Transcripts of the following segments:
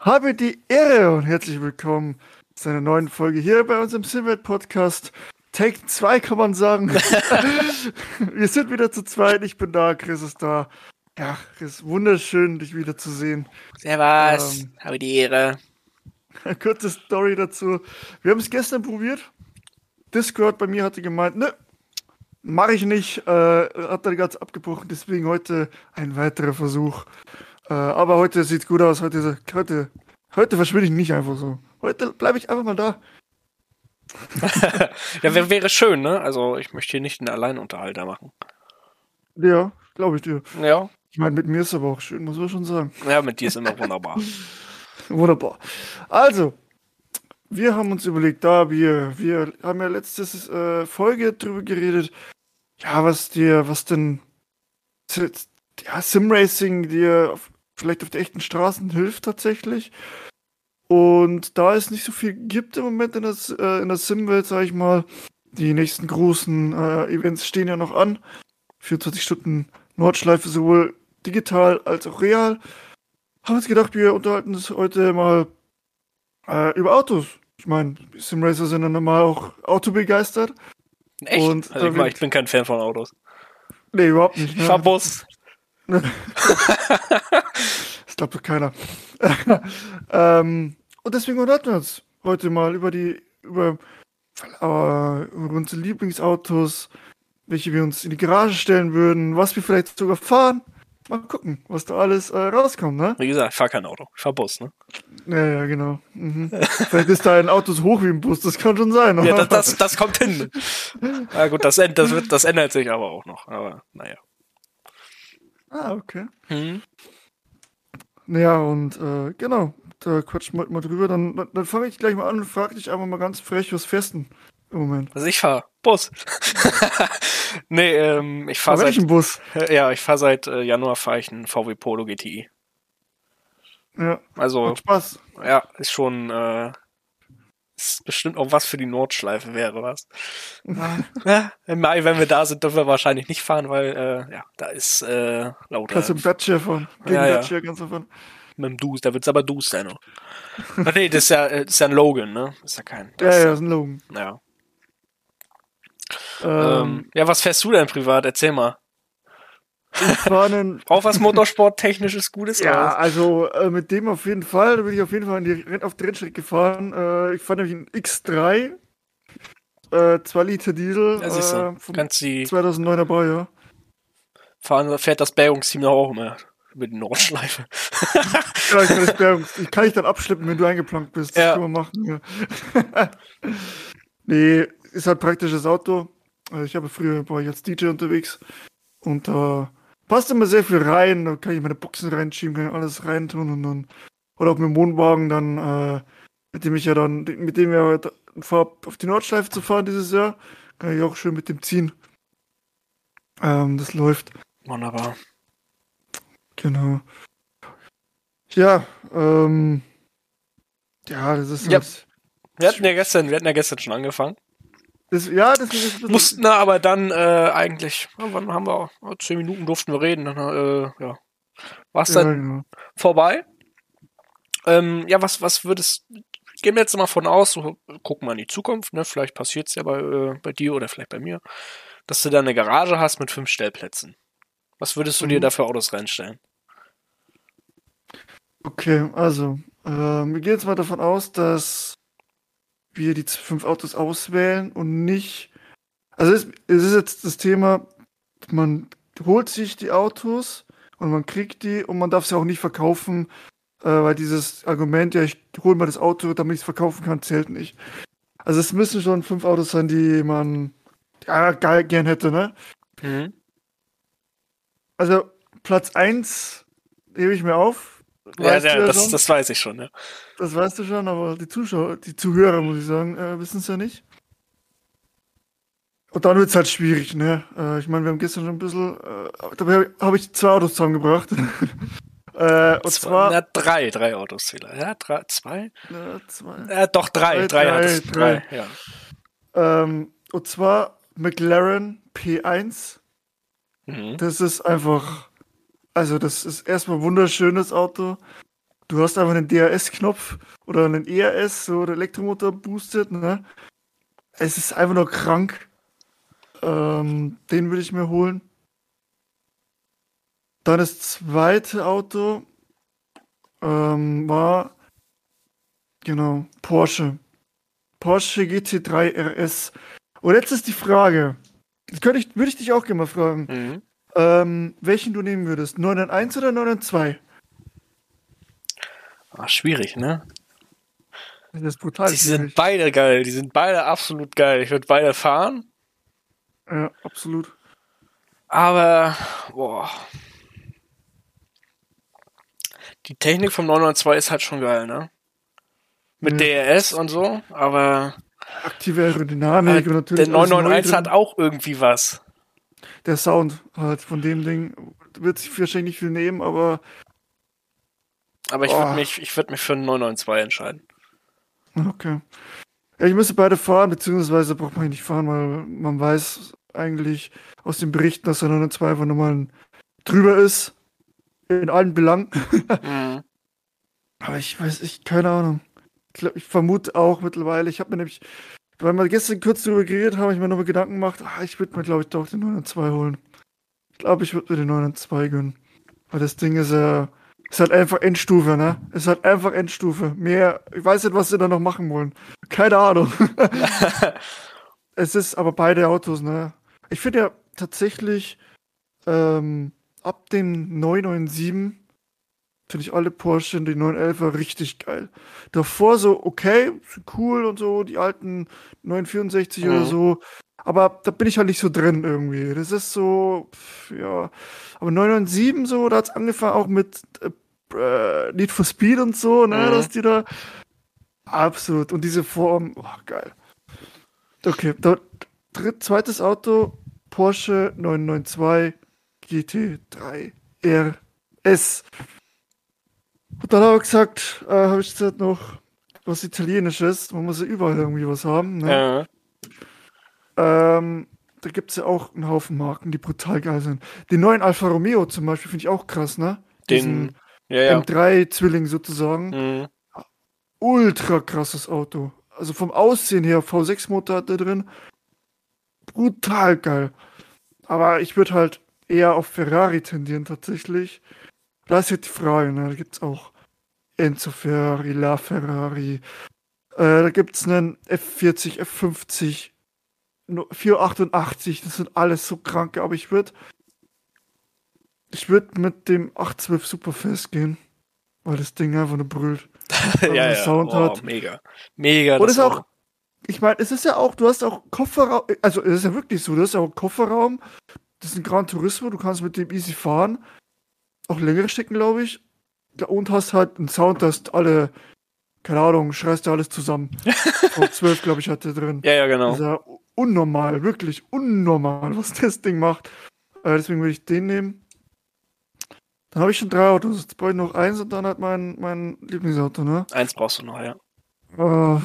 Habe die Ehre und herzlich willkommen zu einer neuen Folge hier bei uns im Simwelt Podcast. Take 2 kann man sagen. Wir sind wieder zu zweit. Ich bin da, Chris ist da. Ja, Chris, wunderschön, dich wieder zu sehen. Servus, ähm, habe die Ehre. Kurze Story dazu. Wir haben es gestern probiert. Discord bei mir hatte gemeint, ne, mache ich nicht. Äh, hat dann ganz abgebrochen. Deswegen heute ein weiterer Versuch. Äh, aber heute sieht's gut aus. Heute, heute, heute verschwinde ich nicht einfach so. Heute bleibe ich einfach mal da. ja, wäre wär schön, ne? Also ich möchte hier nicht einen Alleinunterhalter machen. Ja, glaube ich dir. Ja. Ich meine, mit mir ist aber auch schön, muss man schon sagen. Ja, mit dir ist immer wunderbar. wunderbar. Also, wir haben uns überlegt, da wir, wir haben ja letztes äh, Folge drüber geredet, ja, was dir, was denn ja, Simracing dir vielleicht auf den echten Straßen hilft tatsächlich. Und da es nicht so viel gibt im Moment in der, äh, in der Sim-Welt, sag ich mal, die nächsten großen äh, Events stehen ja noch an. 24 Stunden Nordschleife, sowohl digital als auch real. Haben uns gedacht, wir unterhalten uns heute mal äh, über Autos. Ich meine, Simracer sind ja normal auch autobegeistert. Echt? Und also ich, mein, ich bin kein Fan von Autos. Nee, überhaupt nicht. Ne? Fahr Bus. Das glaubt doch keiner. ähm, und deswegen unterhalten wir uns heute mal über die, über, äh, über unsere Lieblingsautos, welche wir uns in die Garage stellen würden, was wir vielleicht sogar fahren. Mal gucken, was da alles äh, rauskommt, ne? Wie gesagt, ich fahr kein Auto, ich fahr Bus, ne? Ja, ja, genau. Mhm. vielleicht ist dein Auto so hoch wie ein Bus, das kann schon sein. ja, das, das, das kommt hin. Na gut, das, das, wird, das ändert sich aber auch noch, aber naja. Ah, okay. Hm. Naja, und äh, genau, da quatschen wir mal drüber. Dann, dann, dann fange ich gleich mal an und frage dich einfach mal ganz frech, was festen im Moment. Also ich fahre Bus. nee, ähm, ich fahre seit... Welchen Bus? Ja, ich fahre seit äh, Januar fahre ich einen VW Polo GTI. Ja, also, Spaß. Ja, ist schon... Äh, ist bestimmt auch was für die Nordschleife wäre, was. ja, Im Mai, wenn wir da sind, dürfen wir wahrscheinlich nicht fahren, weil äh, ja, da ist äh, lauter. Kannst du im Dacia fahren. Gegen ja, Dacia kannst du fahren. Mit dem Dus, da wird's aber Dus sein. Ach nee, das ist ja, das ist ja ein Logan, ne? Das ist ja kein. Ja, ja, das ist ein Logan. Ja. Ähm, ähm, ja, was fährst du denn privat? Erzähl mal. Ich fahre einen. Auch was Motorsport-technisches Gutes Ja, also äh, mit dem auf jeden Fall. Da bin ich auf jeden Fall die, auf die Rennstrecke gefahren. Äh, ich fahre nämlich einen X3. Äh, 2 Liter Diesel. Ja, siehst du. Äh, Kannst 2009er Baujahr. Fahren, fährt das Bergungsteam auch immer über die Nordschleife. ja, ich kann, das Bergungs ich kann dich dann abschleppen, wenn du eingeplankt bist. Das ja. kann man machen. Ja. nee, ist halt praktisches Auto. Also ich habe früher war ich als DJ unterwegs und da äh, passt immer sehr viel rein. Da kann ich meine Boxen reinschieben, kann ich alles reintun und dann oder auch mit dem Wohnwagen dann, äh, mit dem ich ja dann, mit dem wir vor auf die Nordschleife zu fahren dieses Jahr, kann ich auch schön mit dem ziehen. Ähm, das läuft. Wunderbar. Genau. Ja, ähm, ja, das ist ja. Halt wir hatten ja gestern, wir hatten ja gestern schon angefangen. Das, ja, das, das, das mussten da aber dann äh, eigentlich, wann haben wir zehn Minuten durften wir reden, dann äh, ja, war es dann ja, genau. vorbei. Ähm, ja, was was würdest gehen wir jetzt mal von aus, so, gucken wir in die Zukunft, ne? Vielleicht passiert es ja bei, äh, bei dir oder vielleicht bei mir, dass du da eine Garage hast mit fünf Stellplätzen. Was würdest du mhm. dir da für Autos reinstellen? Okay, also, äh, wir gehen jetzt mal davon aus, dass wir die fünf Autos auswählen und nicht. Also es, es ist jetzt das Thema, man holt sich die Autos und man kriegt die und man darf sie auch nicht verkaufen, äh, weil dieses Argument, ja, ich hole mal das Auto, damit ich es verkaufen kann, zählt nicht. Also es müssen schon fünf Autos sein, die man ja, geil, gern hätte, ne? Mhm. Also Platz 1 hebe ich mir auf, ja, ja, das, das weiß ich schon, ja. Das weißt du schon, aber die Zuschauer, die Zuhörer, muss ich sagen, äh, wissen es ja nicht. Und dann wird es halt schwierig, ne? Äh, ich meine, wir haben gestern schon ein bisschen, äh, dabei habe ich zwei Autos zusammengebracht. äh, und zwei, zwar. Na, drei, drei Autos vielleicht. Ja, drei, zwei? Ja, zwei. Ja, doch, drei, drei, drei, drei, drei, drei ja. Ähm, und zwar McLaren P1. Mhm. Das ist einfach also das ist erstmal ein wunderschönes Auto. Du hast einfach einen DRS-Knopf oder einen ERS, so der Elektromotor boostet, ne? Es ist einfach nur krank. Ähm, den würde ich mir holen. Dann das zweite Auto ähm, war genau Porsche. Porsche GT3 RS. Und jetzt ist die Frage, das könnte ich, würde ich dich auch gerne mal fragen, mhm. Ähm, welchen du nehmen würdest, 991 oder 992? Ach, schwierig, ne? Das ist brutal. Die schwierig. sind beide geil, die sind beide absolut geil. Ich würde beide fahren. Ja, absolut. Aber, boah. Die Technik vom 992 ist halt schon geil, ne? Mit ja. DRS und so, aber. Aktive Aerodynamik halt, und natürlich. Der 991 hat auch irgendwie was. Der Sound halt von dem Ding wird sich wahrscheinlich nicht viel nehmen, aber. Aber ich würde mich, ich würd mich für einen 992 entscheiden. Okay. Ja, ich müsste beide fahren, beziehungsweise braucht man nicht fahren, weil man weiß eigentlich aus den Berichten, dass der 992 einfach nochmal drüber ist. In allen Belangen. mhm. Aber ich weiß, ich, keine Ahnung glaub, ich vermute auch mittlerweile, ich habe mir nämlich, weil wir gestern kurz darüber geredet haben, ich mir nochmal Gedanken gemacht, ach, ich würde mir, glaube ich, doch den 902 holen. Ich glaube, ich würde mir den 902 gönnen. Weil das Ding ist ja, äh, ist halt einfach Endstufe, ne? Ist halt einfach Endstufe. Mehr, ich weiß nicht, was sie da noch machen wollen. Keine Ahnung. es ist aber beide Autos, ne? Ich finde ja tatsächlich, ähm, ab dem 997 Finde ich alle Porsche, die 911er richtig geil. Davor so, okay, cool und so, die alten 964 mhm. oder so. Aber da bin ich halt nicht so drin irgendwie. Das ist so, ja. Aber 997 so, da hat es angefangen auch mit äh, Need for Speed und so, ne, mhm. dass die da. Absolut. Und diese Form, oh, geil. Okay, da, dritt, zweites Auto, Porsche 992 GT3 RS. Und dann habe ich gesagt, äh, habe ich gesagt noch was Italienisches, man muss ja überall irgendwie was haben. Ne? Ja. Ähm, da gibt es ja auch einen Haufen Marken, die brutal geil sind. Den neuen Alfa Romeo zum Beispiel finde ich auch krass, ne? Den ja, ja. M3-Zwilling sozusagen. Mhm. Ultra krasses Auto. Also vom Aussehen her, V6-Motor hat der drin. Brutal geil. Aber ich würde halt eher auf Ferrari tendieren tatsächlich. Da ist jetzt die Frage, ne? Da gibt es auch Enzo Ferrari, La Ferrari. Äh, da gibt es einen F40, F50, 488. Das sind alles so kranke, aber ich würde ich würde mit dem 812 Superfest gehen, weil das Ding einfach nur brüllt. ja, ja. Sound oh, hat. Mega. Mega. Und ist auch, ich meine, es ist ja auch, du hast auch Kofferraum, also es ist ja wirklich so, du hast ja auch Kofferraum, das ist ein Gran Turismo, du kannst mit dem easy fahren auch längere Strecken, glaube ich. Und hast halt einen Sound, dass alle, keine Ahnung, schreist du alles zusammen. Von 12, glaube ich, hat der drin. Ja, ja, genau. Das ist ja unnormal, wirklich unnormal, was das Ding macht. Äh, deswegen würde ich den nehmen. Dann habe ich schon drei Autos. Jetzt brauche ich noch eins und dann halt mein, mein Lieblingsauto, ne? Eins brauchst du noch, ja. Uh,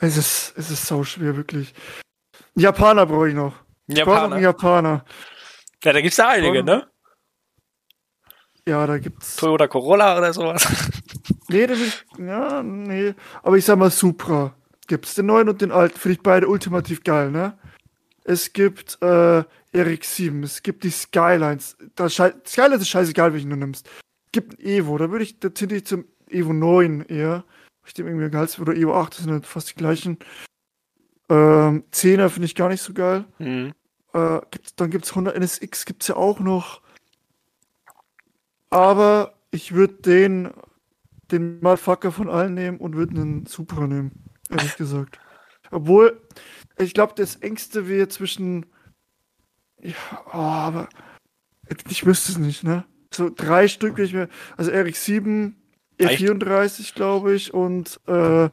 es ist, es ist sau schwer, wirklich. Japaner brauche ich noch. Japaner. Ich brauche noch einen Japaner. Ja, da gibt's ja einige, ne? Ja, da gibt's. Toyota Corolla oder sowas. Nee, das ist, ja, nee. Aber ich sag mal Supra. Gibt's den neuen und den alten. Finde ich beide ultimativ geil, ne? Es gibt, äh, RX7. Es gibt die Skylines. Das Skylines ist scheißegal, welchen du nimmst. Es gibt ein Evo. Da würde ich, da ziehe ich zum Evo 9 eher. Ich dem irgendwie Gehalt, oder Evo 8, das sind halt fast die gleichen. Ähm, 10er finde ich gar nicht so geil. Mhm. Äh, gibt's, dann gibt's 100 NSX, gibt's ja auch noch. Aber ich würde den, den Motherfucker von allen nehmen und würde einen Supra nehmen, ehrlich gesagt. Obwohl, ich glaube, das engste wäre zwischen. Ja, oh, aber. Ich wüsste es nicht, ne? So drei Stück, ich mir. Also Eric 7, E34, glaube ich, und, äh,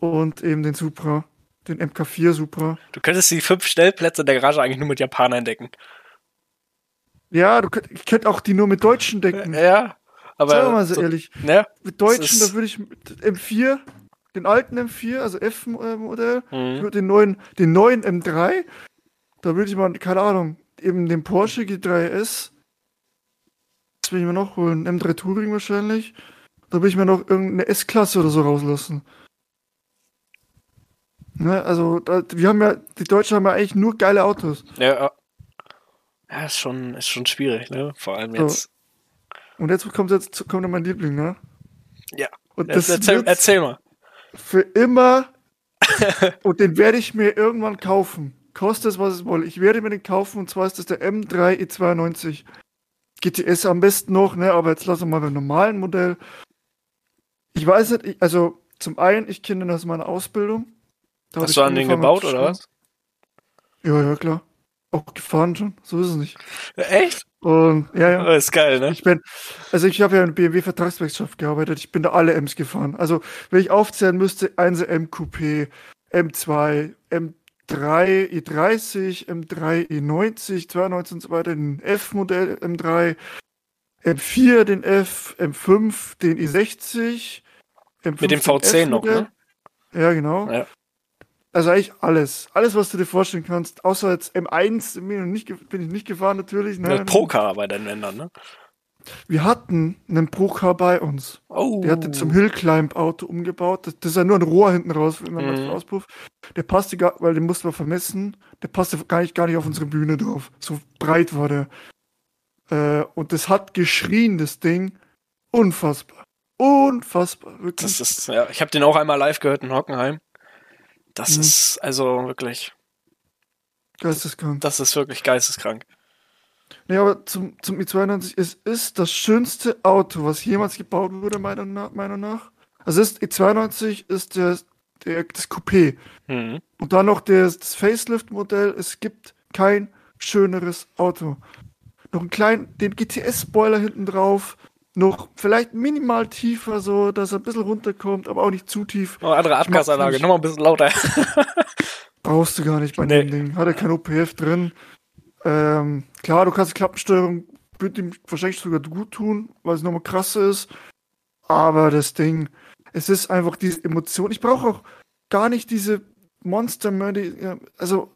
und eben den Supra. Den MK4 Supra. Du könntest die fünf Stellplätze der Garage eigentlich nur mit Japanern entdecken. Ja, du könnt, ich könnte auch die nur mit Deutschen decken. Ja, aber. Sagen wir mal so, so ehrlich. Ja, mit Deutschen, da würde ich M4, den alten M4, also F-Modell, mhm. den neuen, den neuen M3, da würde ich mal, keine Ahnung, eben den Porsche G3S Was will ich mir noch holen? M3 Touring wahrscheinlich. Da will ich mir noch irgendeine S-Klasse oder so rauslassen. Ne, also, da, wir haben ja, die Deutschen haben ja eigentlich nur geile Autos. Ja, ja ist schon, ist schon schwierig, ne? Vor allem jetzt. So. Und jetzt kommt jetzt kommt mein Liebling, ne? Ja. Und das erzähl, erzähl mal. Für immer. und den werde ich mir irgendwann kaufen. Kostet es, was es wolle. Ich werde mir den kaufen und zwar ist das der M3 E92. GTS am besten noch, ne? Aber jetzt lassen wir mal beim normalen Modell. Ich weiß nicht, ich, also zum einen, ich kenne den aus meiner Ausbildung. Da Hast du an den gebaut oder was? Ja, ja, klar. Auch gefahren schon, so ist es nicht. Echt? Und ja, ja. Das ist geil, ne? Ich bin, also ich habe ja in BMW Vertragswerkschaft gearbeitet. Ich bin da alle M's gefahren. Also wenn ich aufzählen müsste, 1 M Coupé, M2, M3 E30, M3 E90, 92 und so weiter, den F-Modell M3, M4 den F, M5 den E60, M5 Mit dem V10 noch, ne? Ja, genau. Ja. Also eigentlich alles. Alles, was du dir vorstellen kannst. Außer jetzt M1 bin ich nicht, bin ich nicht gefahren natürlich. Ne? Procar bei den Ländern, ne? Wir hatten einen Procar bei uns. Oh. Der hatte zum Hillclimb-Auto umgebaut. Das, das, ist ja nur ein Rohr hinten raus, wenn man mhm. Auspuff. Der passte gar, weil den mussten wir vermessen. Der passte gar nicht, gar nicht auf unsere Bühne drauf. So breit war der. Äh, und das hat geschrien, das Ding. Unfassbar. Unfassbar, wirklich. Das ist, ja, ich habe den auch einmal live gehört in Hockenheim. Das mhm. ist also wirklich. Geisteskrank. Das ist wirklich geisteskrank. Nee, aber zum, zum i92, es ist das schönste Auto, was jemals gebaut wurde, meiner, Meinung nach. Also ist, i92 ist der, der, das Coupé. Mhm. Und dann noch das, das Facelift-Modell. Es gibt kein schöneres Auto. Noch einen kleinen, den GTS-Spoiler hinten drauf, noch vielleicht minimal tiefer, so dass er ein bisschen runterkommt, aber auch nicht zu tief. Oh, andere Abgasanlage, nochmal ein bisschen lauter. Brauchst du gar nicht bei nee. dem Ding. Hat er kein OPF drin. Ähm, klar, du kannst Klappensteuerung, wird ihm wahrscheinlich sogar gut tun, weil es nochmal krass ist. Aber das Ding, es ist einfach diese Emotion. Ich brauche auch gar nicht diese Monster also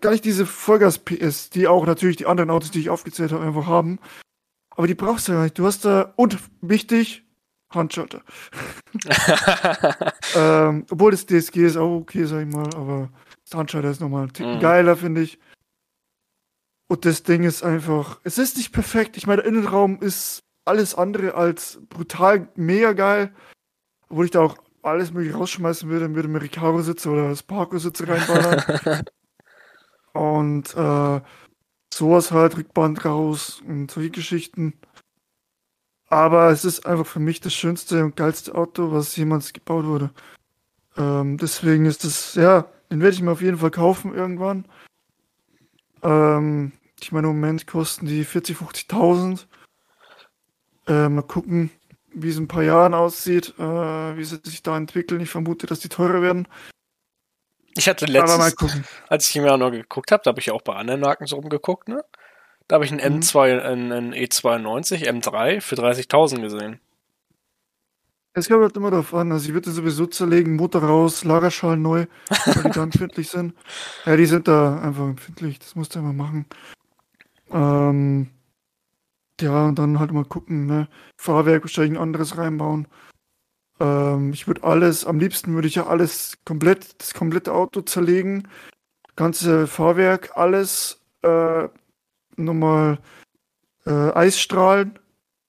gar nicht diese Vollgas-PS, die auch natürlich die anderen Autos, die ich aufgezählt habe, einfach haben. Aber die brauchst du ja nicht. Du hast da, und wichtig, Handschalter. ähm, obwohl das DSG ist auch okay, sag ich mal, aber das Handschalter ist nochmal ein mhm. geiler, finde ich. Und das Ding ist einfach, es ist nicht perfekt. Ich meine, der Innenraum ist alles andere als brutal mega geil. Obwohl ich da auch alles mögliche rausschmeißen würde, würde mir Recaro-Sitze oder das Parko-Sitze reinballern. Und äh, sowas halt, Rückband raus und solche Geschichten. Aber es ist einfach für mich das schönste und geilste Auto, was jemals gebaut wurde. Ähm, deswegen ist es, ja, den werde ich mir auf jeden Fall kaufen irgendwann. Ähm, ich meine, im Moment kosten die 40, 50.000. Äh, mal gucken, wie es in ein paar Jahren aussieht, äh, wie sie sich da entwickeln. Ich vermute, dass die teurer werden. Ich hatte letztens, als ich mir noch geguckt habe, da habe ich auch bei anderen Marken so rumgeguckt, ne? Da habe ich einen mhm. M2, einen, einen E92, M3 für 30.000 gesehen. Es kommt halt immer darauf an. Also ich würde sowieso zerlegen, Motor raus, Lagerschalen neu, weil die da empfindlich sind. Ja, die sind da einfach empfindlich. Das musst du immer machen. Ähm, ja, und dann halt mal gucken, ne? Fahrwerk wahrscheinlich ein anderes reinbauen. Ähm, ich würde alles, am liebsten würde ich ja alles komplett, das komplette Auto zerlegen. Ganze Fahrwerk, alles äh, nochmal äh, Eisstrahlen,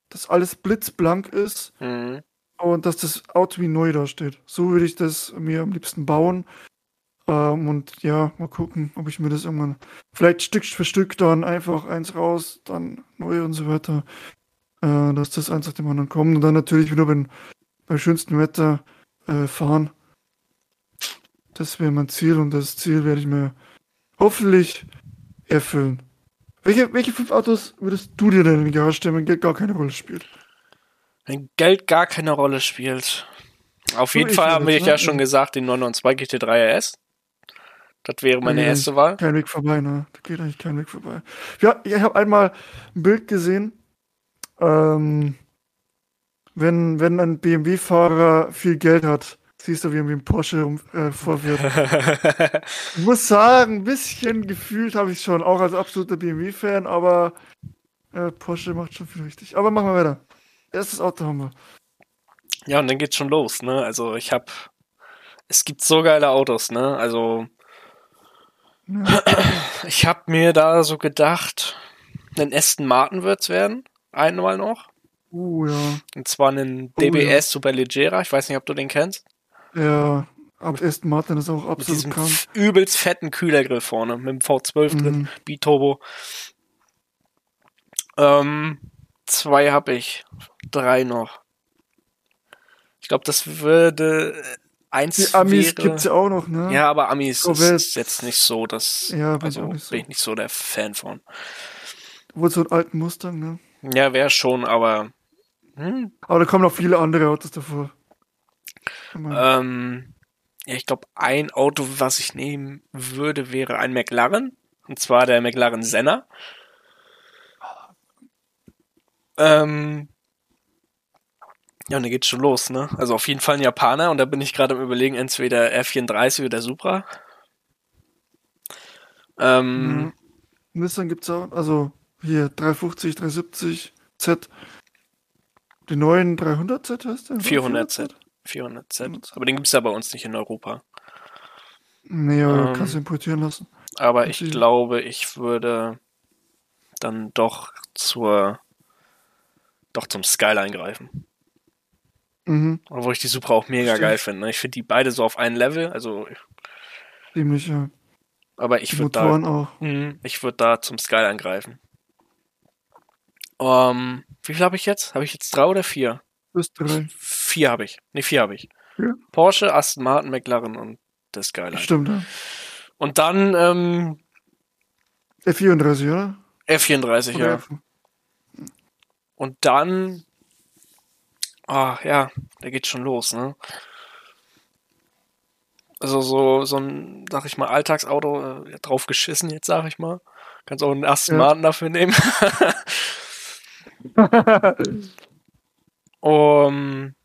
dass alles blitzblank ist mhm. und dass das Auto wie neu da steht. So würde ich das mir am liebsten bauen. Ähm, und ja, mal gucken, ob ich mir das irgendwann vielleicht Stück für Stück dann einfach eins raus, dann neu und so weiter. Äh, dass das eins nach dem anderen kommt. Und dann natürlich wieder, wenn bei schönstem Wetter äh, fahren. Das wäre mein Ziel und das Ziel werde ich mir hoffentlich erfüllen. Welche, welche fünf Autos würdest du dir denn in die Garage stellen, wenn Geld gar keine Rolle spielt? Wenn Geld gar keine Rolle spielt. Auf jeden Fall habe ich ne? ja schon gesagt, den 992 GT3 RS. Das wäre meine erste Wahl. Kein Weg vorbei, ne? Da geht eigentlich kein Weg vorbei. Ja, ich habe einmal ein Bild gesehen. Ähm, wenn, wenn ein BMW-Fahrer viel Geld hat, siehst du, wie er wie ein Porsche um, äh, vorwirft. ich muss sagen, ein bisschen gefühlt habe ich schon, auch als absoluter BMW-Fan, aber äh, Porsche macht schon viel richtig. Aber machen wir weiter. Erstes Auto haben wir. Ja, und dann geht's schon los, ne? Also ich hab. Es gibt so geile Autos, ne? Also. Ja. Ich hab mir da so gedacht, ein Aston Martin wird's werden. Einmal noch. Uh, ja. Und zwar einen DBS oh, ja. Superleggera. Ich weiß nicht, ob du den kennst. Ja, ab Aston Martin ist auch absolut mit krank. übelst fetten Kühlergrill vorne mit dem V12 mhm. drin, Biturbo. Ähm, zwei habe ich, drei noch. Ich glaube, das würde eins Die Amis wäre, gibt's ja auch noch, ne? Ja, aber Amis oh, ist jetzt nicht so, dass ja, bin also nicht so. bin ich nicht so der Fan von. Wohl so einen alten Mustang, ne? Ja, wäre schon, aber hm? Aber da kommen noch viele andere Autos davor. Ähm, ja, ich glaube, ein Auto, was ich nehmen würde, wäre ein McLaren. Und zwar der McLaren Senna. Ähm, ja, und da geht's schon los, ne? Also auf jeden Fall ein Japaner und da bin ich gerade am überlegen, entweder R34 oder Supra. Ähm, mhm. Nissan gibt's auch, also hier 350, 370 Z. Die neuen 300Z heißt der? 400Z. 400Z. Aber den gibt's ja bei uns nicht in Europa. Nee, aber ähm, kannst du importieren lassen. Aber ich glaube, ich würde dann doch zur doch zum Skyline greifen. Mhm. Obwohl ich die Supra auch mega Stimmt. geil finde. Ne? Ich finde die beide so auf einem Level, also. Ziemlich, ja. Aber ich würde da. Auch. Mh, ich würde da zum Skyline greifen. Um, ähm, wie viel habe ich jetzt? Habe ich jetzt drei oder vier? Bis drei. Vier habe ich. Ne, vier habe ich. Ja. Porsche, Aston Martin, McLaren und das Skyline. Stimmt, ja. Und dann, ähm, F34, oder? F34, oder ja. F und dann, ah, ja, da geht's schon los, ne? Also so, so ein, sag ich mal, Alltagsauto äh, drauf geschissen jetzt, sag ich mal. Kannst auch einen Aston ja. Martin dafür nehmen. um,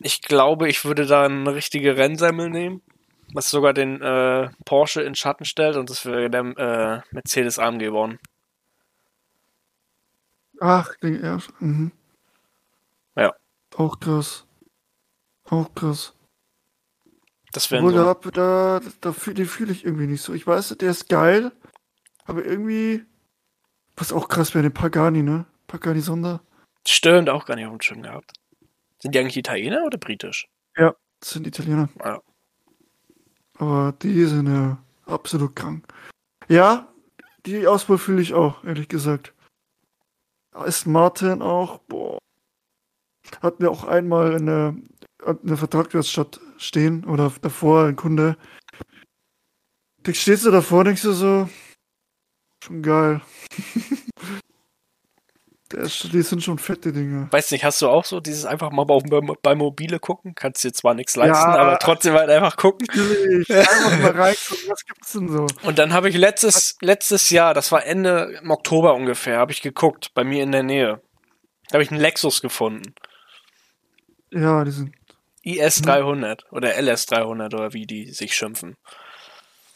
ich glaube, ich würde da eine richtige Rennsemmel nehmen, was sogar den äh, Porsche in Schatten stellt und das wäre der äh, Mercedes AMG geworden. Ach, den erst. Mhm. Ja. Auch krass. Auch krass. Das wäre so. Da, da, da fühle fühl ich irgendwie nicht so. Ich weiß, der ist geil, aber irgendwie. Was auch krass wäre, den Pagani, ne? Pagani Sonder. Stimmt, auch gar nicht auf dem Schirm gehabt. Sind die eigentlich Italiener oder britisch? Ja, sind Italiener. Ja. Aber die sind ja absolut krank. Ja, die Auswahl fühle ich auch, ehrlich gesagt. Aston Martin auch, boah. Hatten wir auch einmal eine, eine Vertragswerkstatt stehen oder davor ein Kunde. Stehst du davor denkst du so, schon geil. Ist, die sind schon fette Dinge. Weißt nicht, hast du auch so dieses einfach mal bei, bei Mobile gucken? Kannst dir zwar nichts leisten, ja, aber trotzdem halt einfach gucken. Natürlich, einfach mal reingucken, was gibt's denn so? Und dann habe ich letztes, letztes Jahr, das war Ende im Oktober ungefähr, habe ich geguckt, bei mir in der Nähe. Da habe ich einen Lexus gefunden. Ja, die sind. IS 300 mhm. oder LS 300 oder wie die sich schimpfen.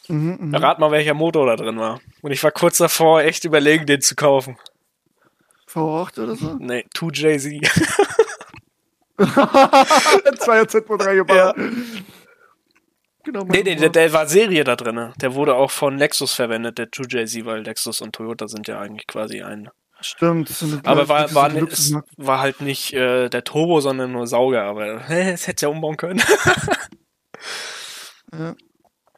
Mhm, mh. Rat mal, welcher Motor da drin war. Und ich war kurz davor, echt überlegen, den zu kaufen. V8 oder so? Nee, 2JZ. 2er Z3 gebaut. Ja. Genau, nee, nee, der, der, war Serie da drin. Der wurde auch von Lexus verwendet, der 2JZ, weil Lexus und Toyota sind ja eigentlich quasi ein. Stimmt. Aber war, war, es war halt nicht äh, der Turbo, sondern nur Sauger. Aber es hätte ja umbauen können. ja.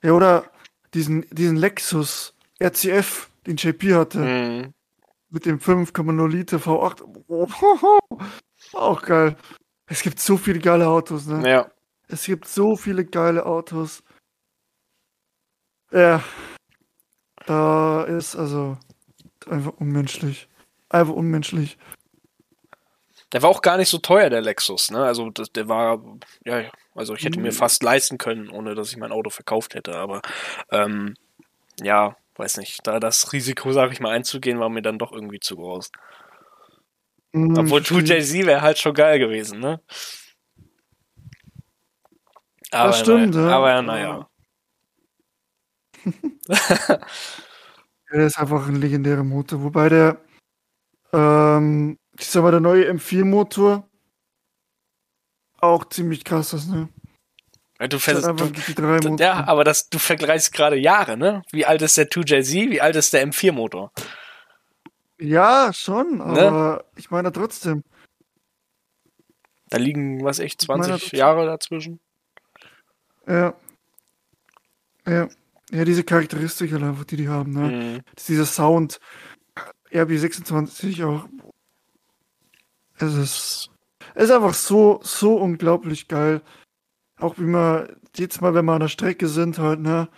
ja, oder diesen, diesen Lexus RCF, den JP hatte. Mhm mit dem 5,0 Liter V8. Oh, auch geil. Es gibt so viele geile Autos, ne? Ja. Es gibt so viele geile Autos. Ja. Da ist also einfach unmenschlich. Einfach unmenschlich. Der war auch gar nicht so teuer, der Lexus, ne? Also das, der war, ja, also ich hätte mir mhm. fast leisten können, ohne dass ich mein Auto verkauft hätte, aber ähm, ja, weiß nicht, da das Risiko, sag ich mal, einzugehen, war mir dann doch irgendwie zu groß. Mhm, Obwohl 2JZ wäre halt schon geil gewesen, ne? Aber, das stimmt, na, aber naja. der ist einfach ein legendärer Motor, wobei der Ähm, ich sag mal, der neue M4-Motor. Auch ziemlich krass, das, ne? Du fährst, du, ja, aber das, du vergleichst gerade Jahre, ne? Wie alt ist der 2JZ, wie alt ist der M4-Motor? Ja, schon, ne? aber ne? ich meine trotzdem. Da liegen, was echt, 20 Jahre dazwischen. Ja. Ja. Ja, diese Charakteristik einfach, die die haben, ne? Mhm. Dieser Sound. RB26 auch. Es ist, es ist einfach so, so unglaublich geil. Auch wie man, jedes Mal, wenn wir an der Strecke sind, halt, ne?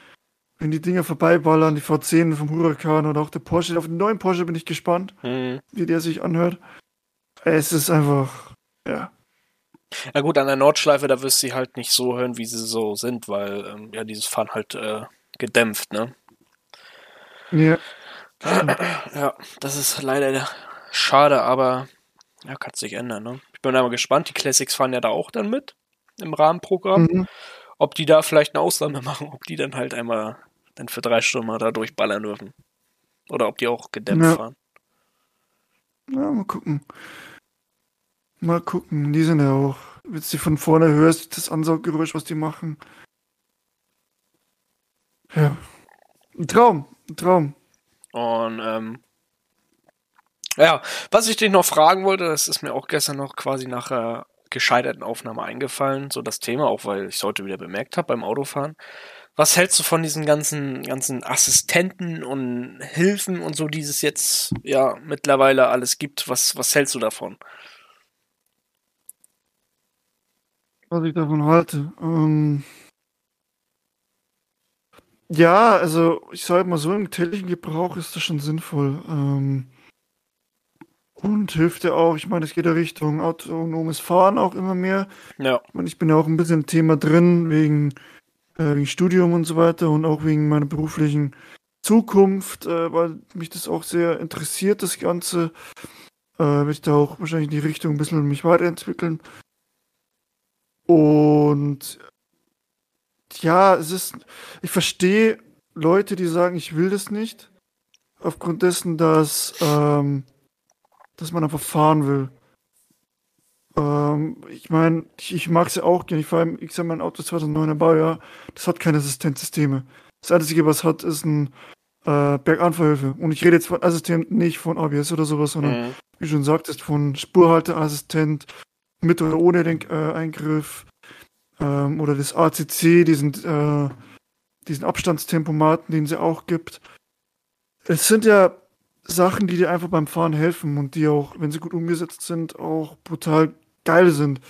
Wenn die Dinger vorbeiballern, die V10 vom Huracan oder auch der Porsche. Auf den neuen Porsche bin ich gespannt, mhm. wie der sich anhört. Es ist einfach, ja. Na gut, an der Nordschleife, da wirst du sie halt nicht so hören, wie sie so sind, weil ähm, ja dieses Fahren halt äh, gedämpft, ne? Ja. Ja, das ist leider schade, aber ja, kann sich ändern, ne? Ich bin mal gespannt, die Classics fahren ja da auch dann mit im Rahmenprogramm. Mhm. Ob die da vielleicht eine Ausnahme machen, ob die dann halt einmal dann für drei Stunden mal da durchballern dürfen. Oder ob die auch gedämpft ja. fahren. Ja, mal gucken. Mal gucken, die sind ja auch, wenn du von vorne hörst, das Ansauggeräusch, was die machen. Ja. Ein Traum, ein Traum. Und ähm, ja, was ich dich noch fragen wollte, das ist mir auch gestern noch quasi nach äh, gescheiterten Aufnahme eingefallen, so das Thema, auch weil ich es heute wieder bemerkt habe beim Autofahren. Was hältst du von diesen ganzen, ganzen Assistenten und Hilfen und so, die es jetzt ja mittlerweile alles gibt? Was, was hältst du davon? Was ich davon halte. Ähm ja, also ich sage mal so, im täglichen Gebrauch ist das schon sinnvoll. Ähm und hilft ja auch, ich meine, es geht ja Richtung autonomes Fahren auch immer mehr. Ja. Ich, meine, ich bin ja auch ein bisschen im Thema drin, wegen, äh, wegen Studium und so weiter und auch wegen meiner beruflichen Zukunft, äh, weil mich das auch sehr interessiert, das Ganze. Äh, werde ich da auch wahrscheinlich in die Richtung ein bisschen mich weiterentwickeln. Und ja, es ist, ich verstehe Leute, die sagen, ich will das nicht. Aufgrund dessen, dass, ähm, dass man einfach fahren will. Ähm, ich meine, ich, ich mag es ja auch gerne. Ich fahre, ich sag mein Auto 2009er Baujahr, das hat keine Assistenzsysteme. Das Einzige, was hat, ist ein äh, Berganfahrhilfe. Und ich rede jetzt von Assistenten, nicht von ABS oder sowas, sondern, mhm. wie schon sagtest, von Spurhalteassistent, mit oder ohne Lenkeingriff, äh, ähm, oder das ACC, diesen, äh, diesen Abstandstempomaten, den sie auch gibt. Es sind ja Sachen, die dir einfach beim Fahren helfen und die auch, wenn sie gut umgesetzt sind, auch brutal geil sind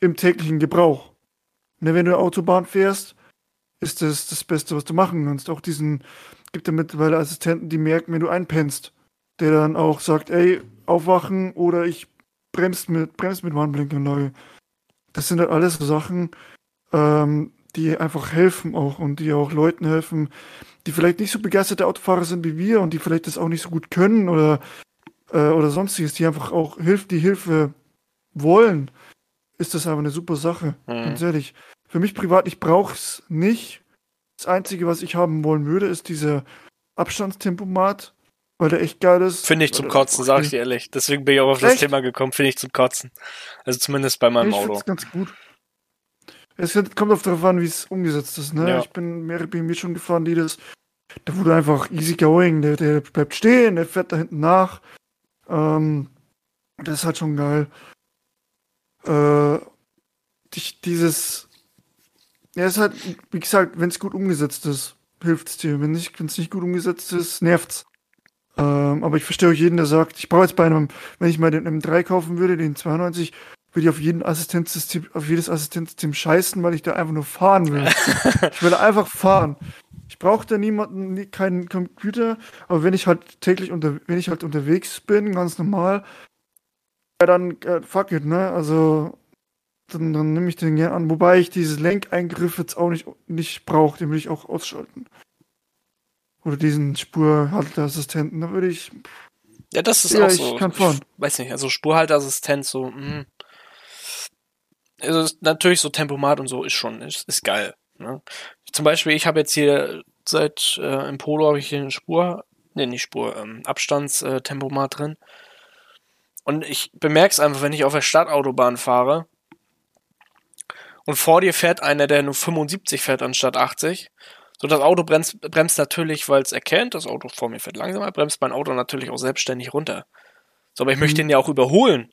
im täglichen Gebrauch. Ne, wenn du Autobahn fährst, ist das das Beste, was du machen kannst. Auch diesen, gibt ja mittlerweile Assistenten, die merken, wenn du einpennst, der dann auch sagt, ey, aufwachen oder ich bremst mit, bremst mit Warnblinkanlage. Das sind halt alles so Sachen, ähm, die einfach helfen auch und die auch Leuten helfen, die vielleicht nicht so begeisterte Autofahrer sind wie wir und die vielleicht das auch nicht so gut können oder, äh, oder sonstiges, die einfach auch Hilf die Hilfe wollen, ist das aber eine super Sache. Mhm. Ganz ehrlich. Für mich privat, ich brauche es nicht. Das Einzige, was ich haben wollen würde, ist dieser Abstandstempomat, weil der echt geil ist. Finde ich zum Kotzen, sag ich dir ehrlich. Deswegen bin ich auch auf echt? das Thema gekommen, finde ich zum Kotzen. Also zumindest bei meinem ich Auto. Ich ganz gut. Es kommt auf darauf an, wie es umgesetzt ist. Ne? Ja. Ich bin mehrere BMW schon gefahren, die das. Da wurde einfach easy going. Der, der bleibt stehen, der fährt da hinten nach. Ähm, das ist halt schon geil. Äh, dich, dieses. Ja, ist halt, wie gesagt, wenn es gut umgesetzt ist, hilft es dir. Wenn es nicht, nicht gut umgesetzt ist, nervt's. Ähm, aber ich verstehe auch jeden, der sagt, ich brauche jetzt bei einem, wenn ich mal den M3 kaufen würde, den 92, würde ich auf jeden Assistenzsystem, auf jedes Assistenzsystem scheißen, weil ich da einfach nur fahren will. ich will einfach fahren. Ich brauche da niemanden, keinen Computer, aber wenn ich halt täglich unter, wenn ich halt unterwegs bin, ganz normal, ja, dann äh, fuck it, ne? Also dann, dann nehme ich den gerne an. Wobei ich dieses Lenkeingriff jetzt auch nicht, nicht brauche, den will ich auch ausschalten. Oder diesen Spurhalteassistenten, da würde ich. Ja, das ist ja, auch so. Ich kann fahren. Ich weiß nicht, also Spurhalteassistent so, mh. Also natürlich so Tempomat und so ist schon, ist, ist geil. Ne? Zum Beispiel, ich habe jetzt hier seit äh, im Polo habe ich hier eine Spur, ne, nicht Spur, ähm, Abstandstempomat äh, drin. Und ich bemerke es einfach, wenn ich auf der Stadtautobahn fahre und vor dir fährt einer, der nur 75 fährt anstatt 80. So, das Auto bremst, bremst natürlich, weil es erkennt, das Auto vor mir fährt langsamer, bremst mein Auto natürlich auch selbstständig runter. So, aber ich mhm. möchte ihn ja auch überholen.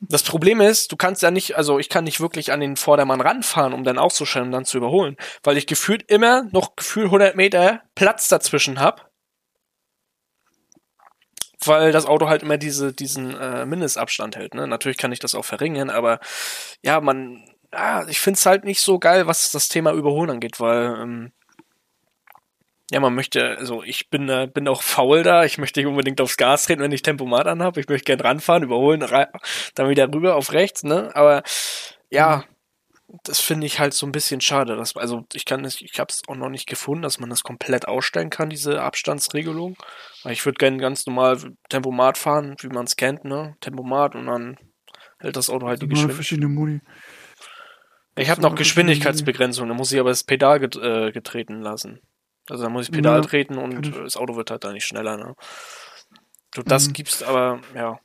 Das Problem ist, du kannst ja nicht, also ich kann nicht wirklich an den Vordermann ranfahren, um dann auszustellen und dann zu überholen, weil ich gefühlt immer noch gefühlt 100 Meter Platz dazwischen habe weil das Auto halt immer diese, diesen äh, Mindestabstand hält. Ne? Natürlich kann ich das auch verringern, aber ja, man, ja, ich finde es halt nicht so geil, was das Thema Überholen angeht, weil ähm, ja, man möchte, also ich bin, äh, bin auch faul da, ich möchte nicht unbedingt aufs Gas treten, wenn ich Tempomat anhabe. Ich möchte gern ranfahren, überholen, dann wieder rüber auf rechts, ne? Aber ja, mhm das finde ich halt so ein bisschen schade. Dass, also ich kann es, ich habe es auch noch nicht gefunden, dass man das komplett ausstellen kann, diese Abstandsregelung. Ich würde gerne ganz normal Tempomat fahren, wie man es kennt, ne? Tempomat und dann hält das Auto halt die Geschwindigkeit. verschiedene Modi. Ich habe noch Geschwindigkeitsbegrenzung, da muss ich aber das Pedal get, äh, getreten lassen. Also da muss ich Pedal ja, treten und das Auto wird halt da nicht schneller, ne? Du, das mhm. gibst aber, ja.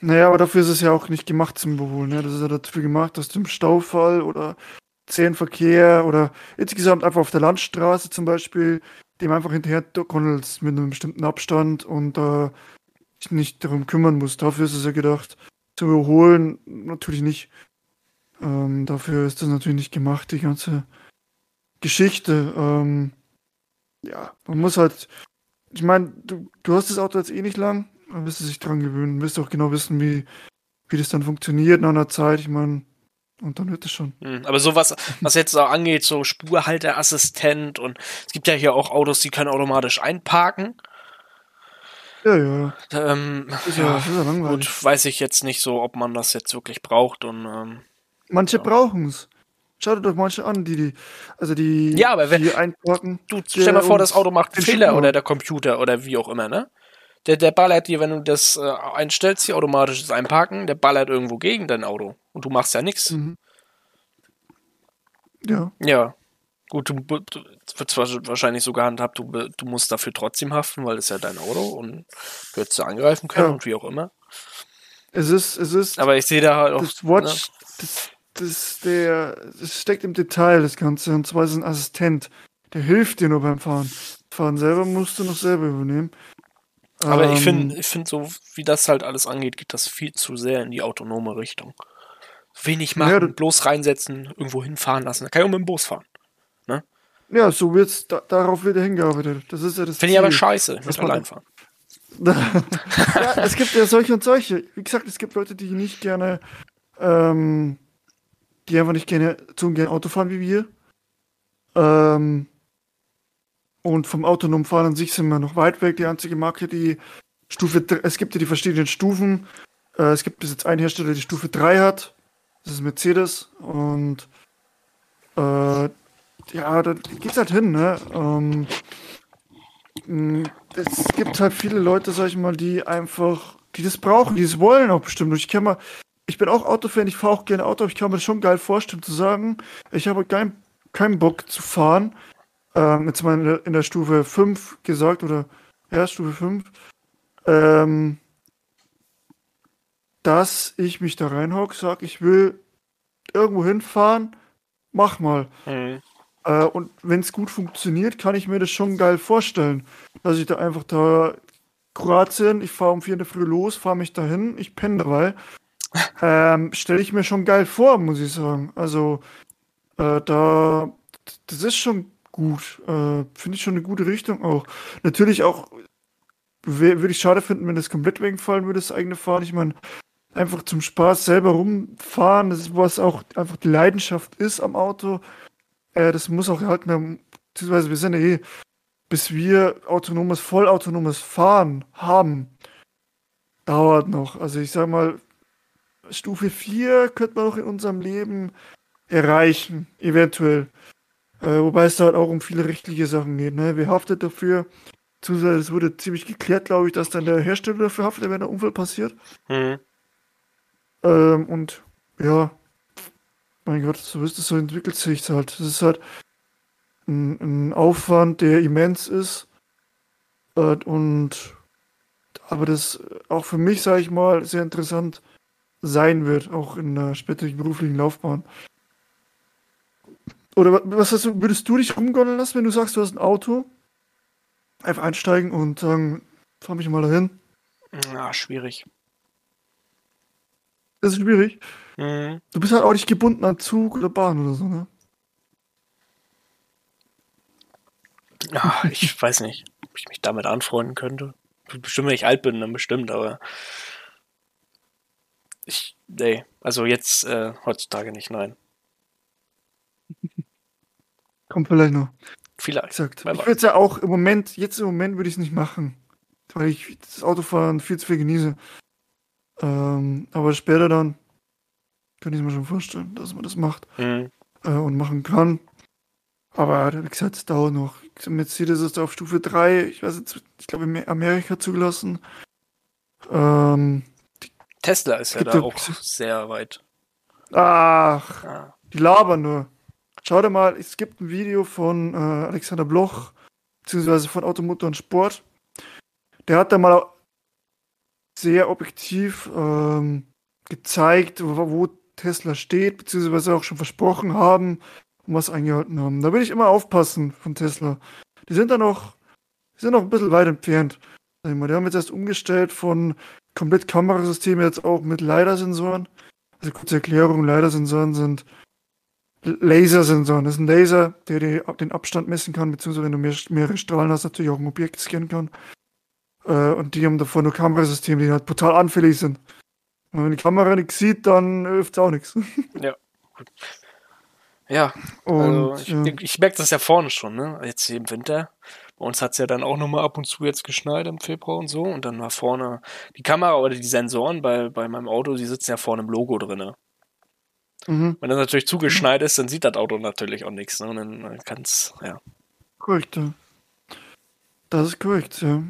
Naja, aber dafür ist es ja auch nicht gemacht zum Überholen. Ne? Das ist ja dafür gemacht, dass du im Staufall oder Zähnverkehr oder insgesamt einfach auf der Landstraße zum Beispiel dem einfach hinterher kondelst mit einem bestimmten Abstand und äh, dich nicht darum kümmern musst. Dafür ist es ja gedacht. Zum Überholen natürlich nicht. Ähm, dafür ist das natürlich nicht gemacht, die ganze Geschichte. Ähm, ja, man muss halt. Ich meine, du, du hast das Auto jetzt eh nicht lang man müsste sich dran gewöhnen, müsste auch genau wissen, wie, wie das dann funktioniert nach einer Zeit. Ich meine, und dann wird es schon. Hm, aber sowas, was jetzt auch angeht, so Spurhalterassistent und es gibt ja hier auch Autos, die können automatisch einparken. Ja, ja. Ähm, ist ja, ja, ist ja langweilig. Gut, weiß ich jetzt nicht so, ob man das jetzt wirklich braucht und ähm, Manche ja. brauchen es. Schau dir doch manche an, die, die, also die, ja, aber wenn, die einparken. Du stell mal vor, das Auto macht einen Fehler oder der Computer oder wie auch immer, ne? der, der ballert dir, wenn du das äh, einstellst, hier automatisches Einparken, der ballert irgendwo gegen dein Auto. Und du machst ja nichts. Mhm. Ja. Ja. Gut, du, du wird zwar wahrscheinlich so gehandhabt, du, du musst dafür trotzdem haften, weil es ja dein Auto und du hättest angreifen können ja. und wie auch immer. Es ist, es ist. Aber ich sehe da halt auch. Das Watch, ne? das, das, der, das steckt im Detail, das Ganze. Und zwar ist es ein Assistent. Der hilft dir nur beim Fahren. Fahren selber musst du noch selber übernehmen. Aber ähm, ich finde, ich finde so, wie das halt alles angeht, geht das viel zu sehr in die autonome Richtung. Wenig machen, ja, bloß reinsetzen, irgendwo hinfahren lassen. Da kann ich auch mit dem Bus fahren. Ne? Ja, so wird's, da, darauf wird er hingearbeitet. Das ist ja das Finde ich aber scheiße, ich allein fahren. ja, es gibt ja solche und solche. Wie gesagt, es gibt Leute, die nicht gerne, ähm, die einfach nicht gerne so gerne Auto fahren wie wir. Ähm, und vom autonomen Fahren an sich sind wir noch weit weg. Die einzige Marke, die Stufe, es gibt ja die verschiedenen Stufen. Äh, es gibt bis jetzt einen Hersteller, der die Stufe 3 hat. Das ist Mercedes. Und äh, ja, da geht's halt hin, ne? Ähm, es gibt halt viele Leute, sag ich mal, die einfach, die das brauchen, die es wollen auch bestimmt. Und ich kann mal, ich bin auch Autofan, ich fahre auch gerne Auto, aber ich kann mir das schon geil vorstellen zu sagen, ich habe keinen kein Bock zu fahren, ähm, jetzt mal in der, in der, Stufe 5 gesagt, oder ja, Stufe 5, ähm, dass ich mich da reinhocke, sage, ich will irgendwo hinfahren, mach mal. Mhm. Äh, und wenn es gut funktioniert, kann ich mir das schon geil vorstellen, dass ich da einfach da Kroatien, ich fahre um 4 in der Früh los, fahre mich dahin, ich penne dabei. Ähm, Stelle ich mir schon geil vor, muss ich sagen. Also, äh, da, das ist schon gut. Äh, Finde ich schon eine gute Richtung auch. Natürlich auch würde ich schade finden, wenn das komplett wegfallen würde, das eigene Fahren. Ich meine, einfach zum Spaß selber rumfahren, das ist, was auch einfach die Leidenschaft ist am Auto. Äh, das muss auch halt beziehungsweise wir sind ja eh, bis wir autonomes, vollautonomes Fahren haben, dauert noch. Also ich sag mal, Stufe 4 könnte man noch in unserem Leben erreichen, eventuell. Äh, wobei es da halt auch um viele rechtliche Sachen geht. Ne? Wer haftet dafür? Es wurde ziemlich geklärt, glaube ich, dass dann der Hersteller dafür haftet, wenn der Unfall passiert. Mhm. Ähm, und ja, mein Gott, so ist es, so entwickelt sich halt. Das ist halt ein, ein Aufwand, der immens ist. Äh, und aber das auch für mich, sage ich mal, sehr interessant sein wird, auch in der späteren beruflichen Laufbahn. Oder was hast du, würdest du dich rumgondeln lassen, wenn du sagst, du hast ein Auto? Einfach einsteigen und sagen, fahr mich mal dahin. Ja, schwierig. Das ist schwierig. Mhm. Du bist halt auch nicht gebunden an Zug oder Bahn oder so, ne? Ja, ich weiß nicht, ob ich mich damit anfreunden könnte. Bestimmt, wenn ich alt bin, dann bestimmt, aber ich, nee, also jetzt äh, heutzutage nicht, nein. Kommt vielleicht noch. Vielleicht. Exakt. Ich würde es ja auch im Moment, jetzt im Moment würde ich es nicht machen. Weil ich das Autofahren viel zu viel genieße. Ähm, aber später dann könnte ich mir schon vorstellen, dass man das macht mhm. äh, und machen kann. Aber wie gesagt, es dauert noch. Mercedes ist auf Stufe 3, ich weiß jetzt, ich glaube in Amerika zugelassen. Ähm, Tesla ist ja da auch sehr weit. Ach, ah. die labern nur. Schau dir mal, es gibt ein Video von äh, Alexander Bloch, beziehungsweise von Automotor und Sport. Der hat da mal sehr objektiv ähm, gezeigt, wo, wo Tesla steht, beziehungsweise auch schon versprochen haben und was eingehalten haben. Da will ich immer aufpassen von Tesla. Die sind da noch, die sind noch ein bisschen weit entfernt. Die haben jetzt erst umgestellt von komplett Kamerasysteme jetzt auch mit LiDAR-Sensoren. Also kurze Erklärung, LiDAR-Sensoren sind Lasersensoren. Das ist ein Laser, der den Abstand messen kann, beziehungsweise wenn du mehr, mehrere Strahlen hast, natürlich auch ein Objekt scannen kann. Äh, und die haben davor nur Kamerasysteme, die halt brutal anfällig sind. Und wenn die Kamera nichts sieht, dann hilft es auch nichts. Ja, gut. Ja, und, also ich, ja. ich merke das ja vorne schon, ne? Jetzt im Winter. Bei uns hat es ja dann auch nochmal ab und zu jetzt geschneit im Februar und so. Und dann war vorne die Kamera oder die Sensoren bei, bei meinem Auto, die sitzen ja vorne im Logo drin. Mhm. Wenn das natürlich zugeschneit ist, dann sieht das Auto natürlich auch nichts. Ne? Und dann kann es, ja. Korrekt, ja. Das ist korrekt, ja.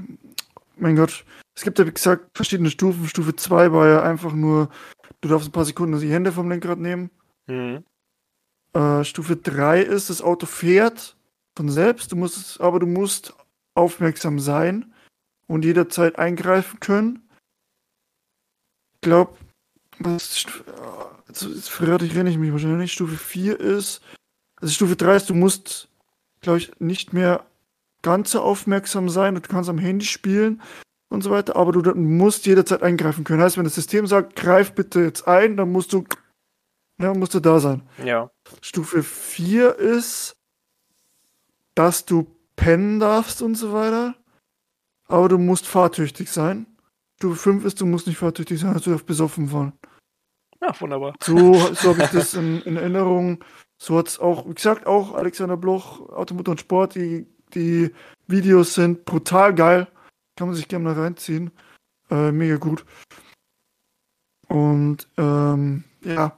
Mein Gott. Es gibt ja, wie gesagt, verschiedene Stufen. Stufe 2 war ja einfach nur, du darfst ein paar Sekunden die Hände vom Lenkrad nehmen. Mhm. Äh, Stufe 3 ist, das Auto fährt von selbst, du musst, aber du musst aufmerksam sein und jederzeit eingreifen können. Ich glaube, was also jetzt verrate ich, renne ich mich wahrscheinlich nicht. Stufe 4 ist, also Stufe 3 ist, du musst, glaube ich, nicht mehr ganz so aufmerksam sein, du kannst am Handy spielen und so weiter, aber du musst jederzeit eingreifen können. Heißt, wenn das System sagt, greif bitte jetzt ein, dann musst du, ja, musst du da sein. Ja. Stufe 4 ist, dass du pennen darfst und so weiter, aber du musst fahrtüchtig sein. Stufe 5 ist, du musst nicht fahrtüchtig sein, also du darfst besoffen fahren. Ja, wunderbar. So, so habe ich das in, in Erinnerung. So hat es auch, wie gesagt, auch Alexander Bloch, Automotor und Sport, die, die Videos sind brutal geil. Kann man sich gerne mal reinziehen. Äh, mega gut. Und ähm, ja,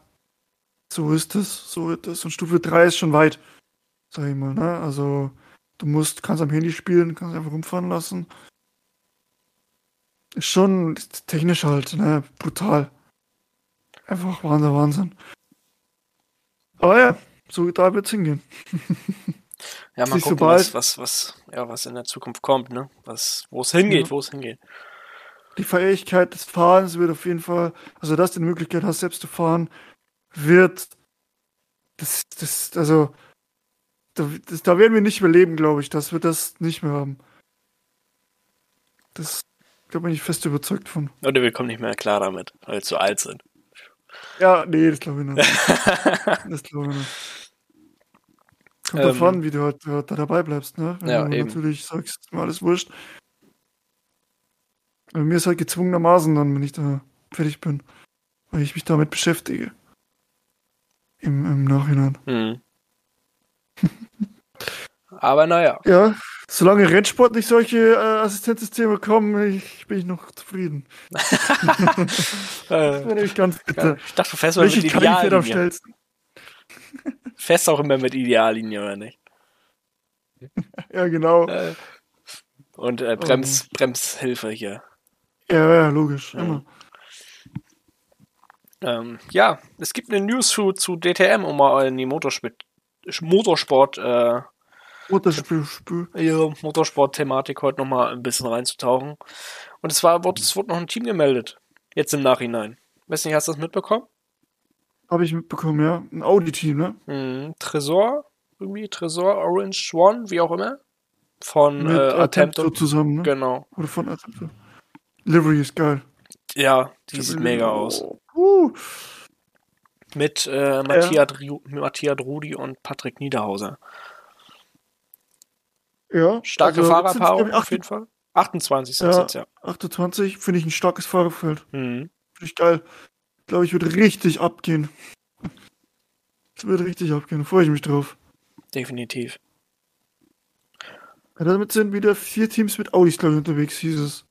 so ist es. So ist es. Und Stufe 3 ist schon weit, sag ich mal. Ne? Also du musst, kannst am Handy spielen, kannst einfach rumfahren lassen. Ist schon technisch halt, ne? Brutal. Einfach Wahnsinn, Wahnsinn. Aber ja, so da wird's hingehen. Ja, mal gucken, was, was, was, ja, was in der Zukunft kommt, ne? Was, wo es hingeht, ja. wo es hingeht. Die Fähigkeit des Fahrens wird auf jeden Fall, also dass du die Möglichkeit hast, selbst zu fahren, wird, das, das, also, das, da werden wir nicht mehr leben, glaube ich, dass wir das nicht mehr haben. Das, da bin ich fest überzeugt von. Oder wir kommen nicht mehr klar damit, weil wir zu alt sind. Ja, nee, das glaube ich nicht. das glaube ich nicht. Kommt ähm, davon, wie du halt, da dabei bleibst, ne? Wenn ja, du eben. natürlich sagst, mir alles wurscht. Aber mir ist halt gezwungenermaßen dann, wenn ich da fertig bin, weil ich mich damit beschäftige. Im, im Nachhinein. Mhm. Aber naja. Ja, solange Rennsport nicht solche äh, Assistenzsysteme kommen, ich, bin ich noch zufrieden. das wäre nämlich ganz bitter. Ich dachte, du fährst mal mit Ideallinie. am schnellsten. Fährst auch immer mit Ideallinie, oder nicht? ja, genau. Äh, und äh, Brems, um. Bremshilfe hier. Ja, ja, logisch, ja. immer. Ähm, ja, es gibt eine News zu, zu DTM, um mal in die Motorsport, Motorsport äh, Motorsport, Motorsport-Thematik heute nochmal ein bisschen reinzutauchen. Und es war, es wurde noch ein Team gemeldet. Jetzt im Nachhinein. Weiß nicht, hast du das mitbekommen? Habe ich mitbekommen, ja. Ein Audi-Team, ne? Mhm. Tresor, irgendwie Tresor, Orange One, wie auch immer. Von Mit äh, Attempto Attempto. zusammen, ne? Genau. Oder von Attempto. Livery ist geil. Ja, die sieht mega aus. Uh, Mit äh, Matthias, Matthias Rudi und Patrick Niederhauser. ja. Starke also, Fahrerpaarung auf jeden Fall. 28 sind Ja. jetzt, ja. 28 finde ich ein starkes Fahrerfeld. Mhm. Finde ich geil. Glaube ich, würde richtig abgehen. Es würde richtig abgehen. Freue ich mich drauf. Definitiv. Ja, damit sind wieder vier Teams mit Audis, glaube ich, unterwegs, hieß es.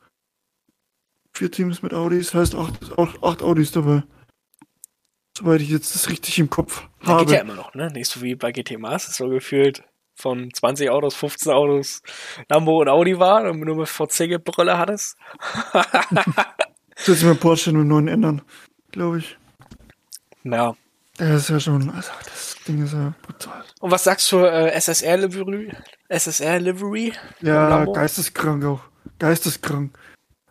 Vier Teams mit Audis, heißt acht, acht Audis dabei. Soweit ich jetzt das richtig im Kopf Da geht ja habe. immer noch, ne? Nicht so wie bei GT Masters so gefühlt von 20 Autos, 15 Autos Lambo und Audi war und nur mit VC-Brille hattest. Das sich mein Porsche mit neuen ändern, glaube ich. Ja. Das ist ja schon, also das Ding ist ja brutal. Und was sagst du äh, SSR Livery? SSR Livery? Ja, geisteskrank auch. Geisteskrank.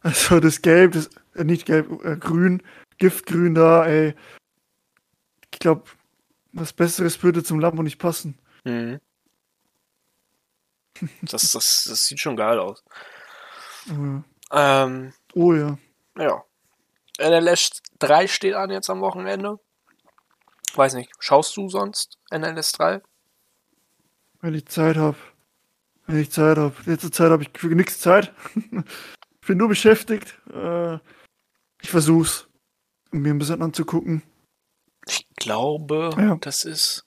Also das Gelb, das, äh, nicht Gelb, äh, Grün, Giftgrün da, ey. Ich glaube, was Besseres würde zum Lambo nicht passen. Mhm. Das, das, das sieht schon geil aus. Aber, Ähm, oh ja. ja. NLS 3 steht an jetzt am Wochenende. Weiß nicht, schaust du sonst NLS 3? Wenn ich Zeit habe. Wenn ich Zeit habe. Letzte Zeit habe ich für nichts Zeit. ich bin nur beschäftigt. Äh, ich versuch's, mir ein bisschen anzugucken. Ich glaube, Ja. das ist,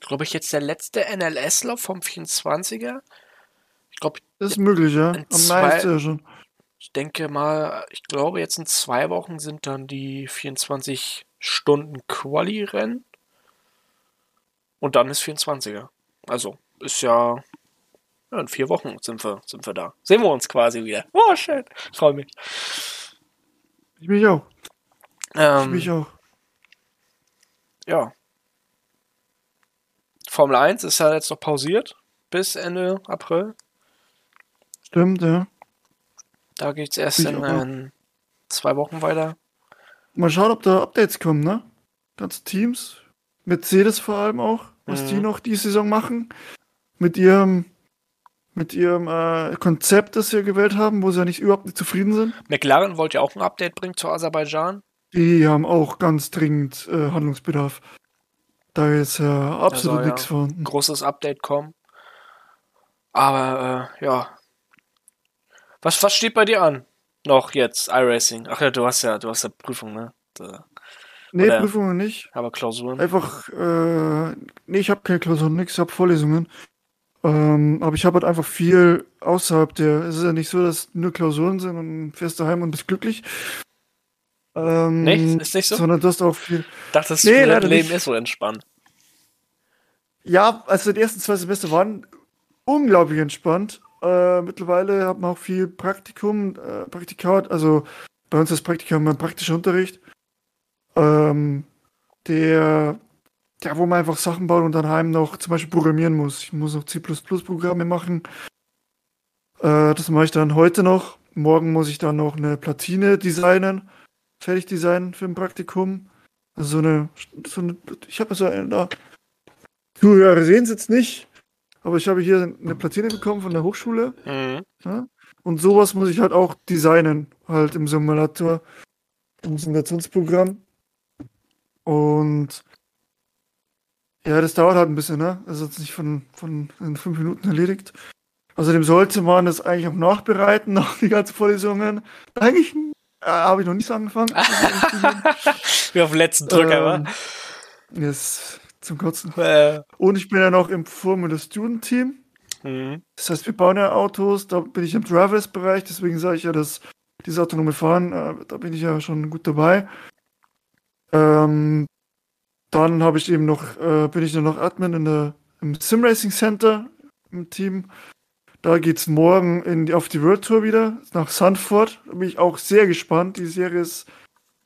glaube ich, jetzt der letzte NLSler vom 24er. Ich glaube, Das ist möglich, ja. Am zwei- ja schon. ich denke mal, ich glaube, jetzt in zwei Wochen sind dann die 24 Stunden Quali-Rennen. Und dann ist 24er. Also, ist ja, ja, in vier Wochen sind wir, sind wir da. Sehen wir uns quasi wieder. Oh, schön. Ich freue mich. Ich mich auch. Ich Ähm, mich auch. Ja. Formel 1 ist ja jetzt noch pausiert bis Ende April. Stimmt, ja. Da geht es erst in äh, zwei Wochen weiter. Mal schauen, ob da Updates kommen, ne? Ganze Teams. Mercedes vor allem auch, was Mhm. die noch die Saison machen. Mit ihrem, mit ihrem äh, Konzept, das sie gewählt haben, wo sie ja nicht überhaupt nicht zufrieden sind. McLaren wollte ja auch ein Update bringen zu Aserbaidschan. Die haben auch ganz dringend äh, Handlungsbedarf. Da ist ja absolut soll ja nichts vorhanden. großes Update kommen. Aber äh, ja. Was, was steht bei dir an? Noch jetzt, iRacing. Ach ja, du hast ja, du hast ja Prüfung, ne? Da, Nee, oder- Prüfungen nicht. aber Klausuren. Einfach, äh, nee, ich habe keine Klausuren, nix, ich habe Vorlesungen. Ähm, aber ich habe halt einfach viel außerhalb der. Es ist ja nicht so, dass nur Klausuren sind und fährst daheim und bist glücklich. Ähm, Nee, ist nicht so? Sondern du hast auch viel. dachte, das Nee, Studentenleben nicht. ist so entspannt. Ja, also die ersten zwei Semester waren unglaublich entspannt. Äh, mittlerweile hat man auch viel Praktikum, äh, Praktikat, also bei uns das Praktikum ein praktischer Unterricht. Ähm, der, ja, wo man einfach Sachen baut und dann heim noch zum Beispiel programmieren muss. Ich muss noch C++-Programme machen. Äh, das mache ich dann heute noch. Morgen muss ich dann noch eine Platine designen, fertig designen für ein Praktikum. Also so eine, so eine ich habe so eine da. Zuhörer sehen es jetzt nicht, aber ich habe hier eine Platine bekommen von der Hochschule. Mhm. Ja? Und sowas muss ich halt auch designen, halt im Simulator, im Simulationsprogramm. Und ja, das dauert halt ein bisschen, ne? Also jetzt nicht von, von in fünf Minuten erledigt. Außerdem sollte man das eigentlich auch nachbereiten, nach die ganzen Vorlesungen. Eigentlich äh, habe ich noch nicht so angefangen. Wie auf dem letzten Drücker, ähm, yes, zum Kotzen. wa? Äh, Und ich bin ja noch im Formula Student Team. mhm. Das heißt, wir bauen ja Autos, da bin ich im Drivers-Bereich, deswegen sage ich ja, dass dieses autonome Fahren, äh, da bin ich ja schon gut dabei. Ähm, dann habe ich eben noch, äh, bin ich dann noch Admin in der, im Sim Racing Center im Team. Da geht's morgen in die, auf die World Tour wieder, nach Sanford. Da bin ich auch sehr gespannt. Die Serie ist,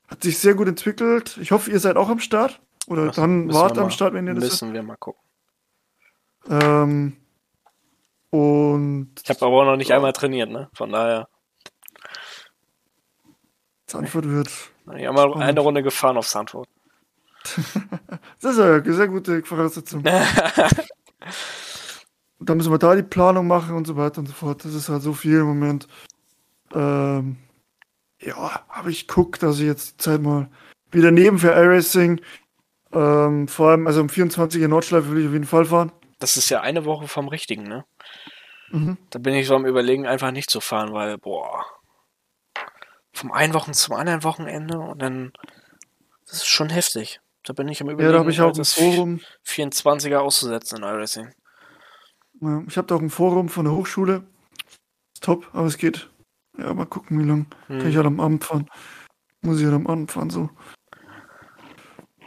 hat sich sehr gut entwickelt. Ich hoffe, ihr seid auch am Start. Oder Das dann wart am mal- Start, wenn ihr das Müssen wir mal gucken. ähm, Und. Ich habe aber auch noch nicht ja. einmal trainiert, ne? Von daher. Sanford wird. Ich habe mal eine Runde gefahren auf Sanford. das ist ja eine sehr gute Voraussetzung. dann müssen wir da die Planung machen und so weiter und so fort. Das ist halt so viel im Moment. Ähm, ja, aber ich gucke, dass ich jetzt die Zeit mal wieder neben für iRacing, ähm, vor allem, also um 24 in Nordschleife will ich auf jeden Fall fahren. Das ist ja eine Woche vom Richtigen, ne? Mhm. Da bin ich so am Überlegen, einfach nicht zu fahren, weil, boah, vom einen Wochen zum anderen Wochenende und dann, das ist schon heftig. Da bin ich am Überlegen, ja, da ich auch das Forum 24er auszusetzen in iRacing. Ich habe da auch ein Forum von der Hochschule. Ist top, aber es geht. Ja, mal gucken, wie lang. Hm. Kann ich halt am Abend fahren. Muss ich halt am Abend fahren, so.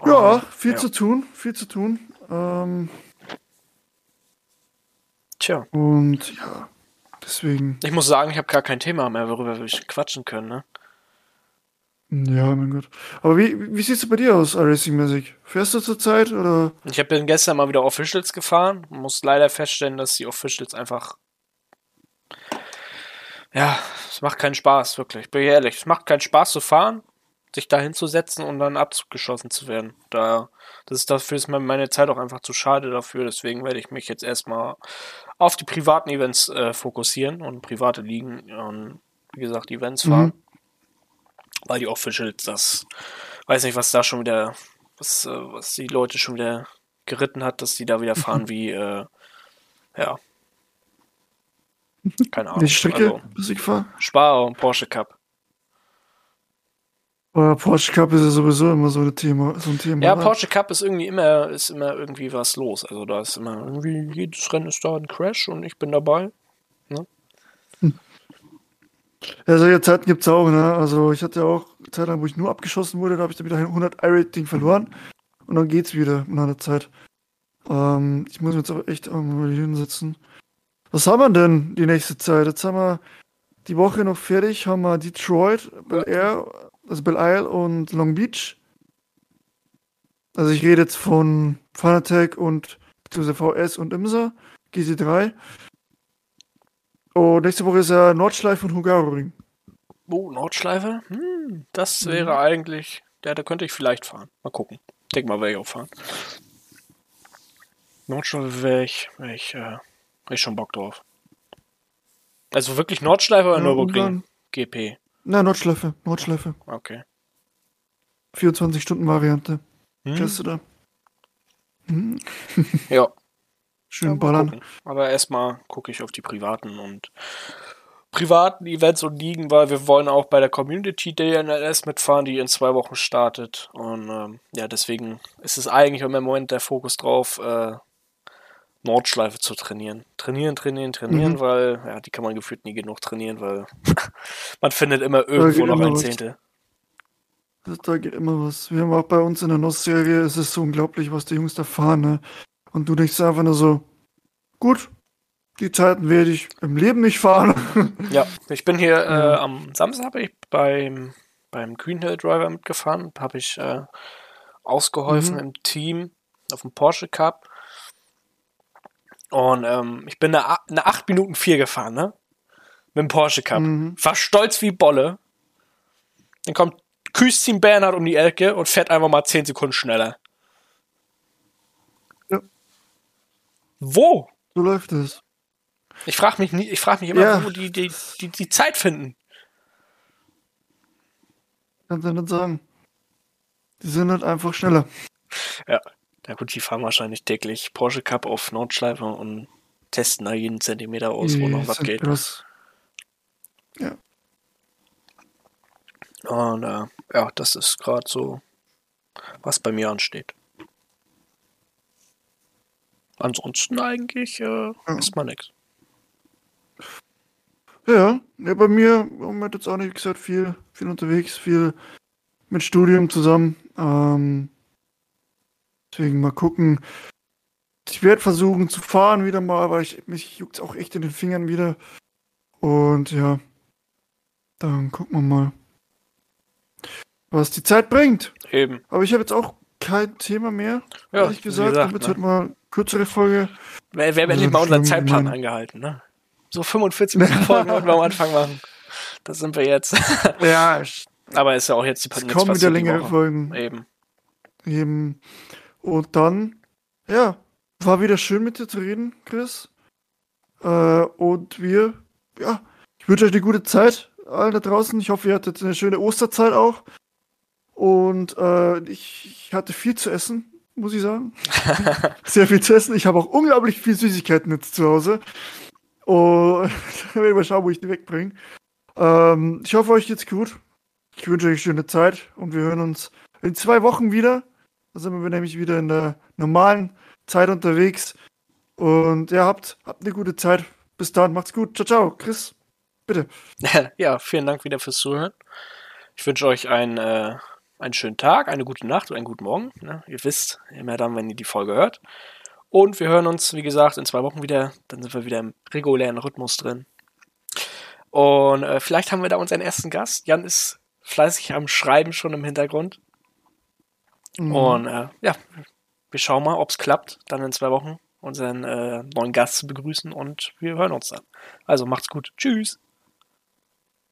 Ja, viel ja. zu tun, viel zu tun. Ähm, Tja. Und ja, deswegen. Ich muss sagen, ich habe gar kein Thema mehr, worüber wir quatschen können, ne? Ja, mein Gott. Aber wie, wie sieht's bei dir aus, Racing-mäßig? Fährst du zurzeit oder? Ich habe gestern mal wieder Officials gefahren. Muss leider feststellen, dass die Officials einfach. Ja, es macht keinen Spaß, wirklich. Bin ich ehrlich. Es macht keinen Spaß zu fahren, sich da hinzusetzen und dann abgeschossen zu werden. Da, das ist dafür ist meine Zeit auch einfach zu schade dafür. Deswegen werde ich mich jetzt erstmal auf die privaten Events äh, fokussieren und private Ligen und wie gesagt Events fahren. Mhm weil die Officials das, weiß nicht, was da schon wieder, was, äh, was die Leute schon wieder geritten hat, dass die da wieder fahren wie, äh, ja. Keine Ahnung. Die Strecke, also, bis ich fahre? Spar und Porsche Cup. Aber Porsche Cup ist ja sowieso immer so ein Thema. So ein Thema ja, oder? Porsche Cup ist irgendwie immer, ist immer irgendwie was los. Also da ist immer irgendwie, jedes Rennen ist da ein Crash und ich bin dabei. Ne? Hm. Ja, solche Zeiten gibt es auch, ne? Also ich hatte ja auch Zeit lang, wo ich nur abgeschossen wurde, da habe ich dann wieder 100 I-Rating verloren und dann geht's wieder nach einer Zeit. Ähm, ich muss mir jetzt aber echt mal hinsetzen. Was haben wir denn die nächste Zeit? Jetzt haben wir die Woche noch fertig, haben wir Detroit, Bel Air, also Belle Isle und Long Beach. Also ich rede jetzt von Fanatec und beziehungsweise VS und IMSA, GC3. Und nächste Woche ist ja Nordschleife und Hungaroring. Oh, Nordschleife? Hm, das wäre mhm. eigentlich. Ja, da könnte ich vielleicht fahren. Mal gucken. Denk mal, werde ich auch fahren. Nordschleife wäre ich, wär ich, äh, ich schon Bock drauf. Also wirklich Nordschleife oder ja, Nürburgring? GP? Na, Nordschleife. Nordschleife. Okay. 24-Stunden-Variante. Hm. Fährst du da? Hm. ja. Schön ballern. Aber erstmal gucke ich auf die privaten und privaten Events und Ligen, weil wir wollen auch bei der Community DNS mitfahren, die in zwei Wochen startet. Und ähm, ja, deswegen ist es eigentlich im Moment der Fokus drauf, äh, Nordschleife zu trainieren. Trainieren, trainieren, trainieren, mhm. weil ja, die kann man gefühlt nie genug trainieren, weil man findet immer irgendwo noch ein Zehntel. Da geht immer was. Wir haben auch bei uns in der NOS-Serie, es ist so unglaublich, was die Jungs da fahren. Ne? Und du denkst einfach nur so, gut, die Zeiten werde ich im Leben nicht fahren. Ja, ich bin hier äh, am Samstag ich beim, beim Greenhill Driver mitgefahren, habe ich äh, ausgeholfen mhm. im Team auf dem Porsche Cup. Und ähm, ich bin eine, eine 8 Minuten 4 gefahren, ne? Mit dem Porsche Cup. Mhm. War stolz wie Bolle. Dann kommt Küstin Bernhard um die Ecke und fährt einfach mal 10 Sekunden schneller. Wo? So läuft es. Ich frage mich, nie, ich frag mich immer, ja. wo die, die, die, die Zeit finden. Kannst du nicht sagen. Die sind halt einfach schneller. Ja, na gut, die fahren wahrscheinlich täglich Porsche Cup auf Nordschleife und testen da jeden Zentimeter aus, wo noch was geht. Krass. Ja. Und äh, ja, das ist gerade so, was bei mir ansteht. Ansonsten eigentlich äh, ja. ist mal nichts. Ja, ja, bei mir im Moment jetzt auch nicht gesagt viel, viel unterwegs, viel mit Studium zusammen. Ähm, deswegen mal gucken. Ich werde versuchen zu fahren wieder mal, aber ich, mich juckt auch echt in den Fingern wieder. Und ja, dann gucken wir mal, was die Zeit bringt. Eben. Aber ich habe jetzt auch kein Thema mehr. Ja, ehrlich gesagt, gesagt damit ne? heute mal kürzere Folge. Wir, wir haben endlich mal unseren Zeitplan nein. eingehalten, ne? So 45 Minuten Folgen wollten wir am Anfang machen. Das sind wir jetzt. ja. Aber ist ja auch jetzt die Pandemie. kommen wieder längere Folgen. Eben. Eben. Und dann, ja, war wieder schön mit dir zu reden, Chris. Äh, und wir, ja, ich wünsche euch eine gute Zeit, allen da draußen. Ich hoffe, ihr hattet eine schöne Osterzeit auch. Und äh, ich, ich hatte viel zu essen, muss ich sagen. Sehr viel zu essen. Ich habe auch unglaublich viel Süßigkeiten jetzt zu Hause. Und ich werde mal schauen, wo ich die wegbringe. Ähm, ich hoffe, euch geht's gut. Ich wünsche euch eine schöne Zeit und wir hören uns in zwei Wochen wieder. Da sind wir nämlich wieder in der normalen Zeit unterwegs. Und ja, habt, habt eine gute Zeit. Bis dann, macht's gut. Ciao, ciao. Chris, bitte. Ja, vielen Dank wieder fürs Zuhören. Ich wünsche euch einen, äh, einen schönen Tag, eine gute Nacht oder einen guten Morgen. Ne? Ihr wisst immer dann, wenn ihr die Folge hört. Und wir hören uns, wie gesagt, in zwei Wochen wieder. Dann sind wir wieder im regulären Rhythmus drin. Und äh, vielleicht haben wir da unseren ersten Gast. Jan ist fleißig am Schreiben schon im Hintergrund. Mhm. Und äh, ja, wir schauen mal, ob es klappt, dann in zwei Wochen unseren äh, neuen Gast zu begrüßen und wir hören uns dann. Also macht's gut. Tschüss.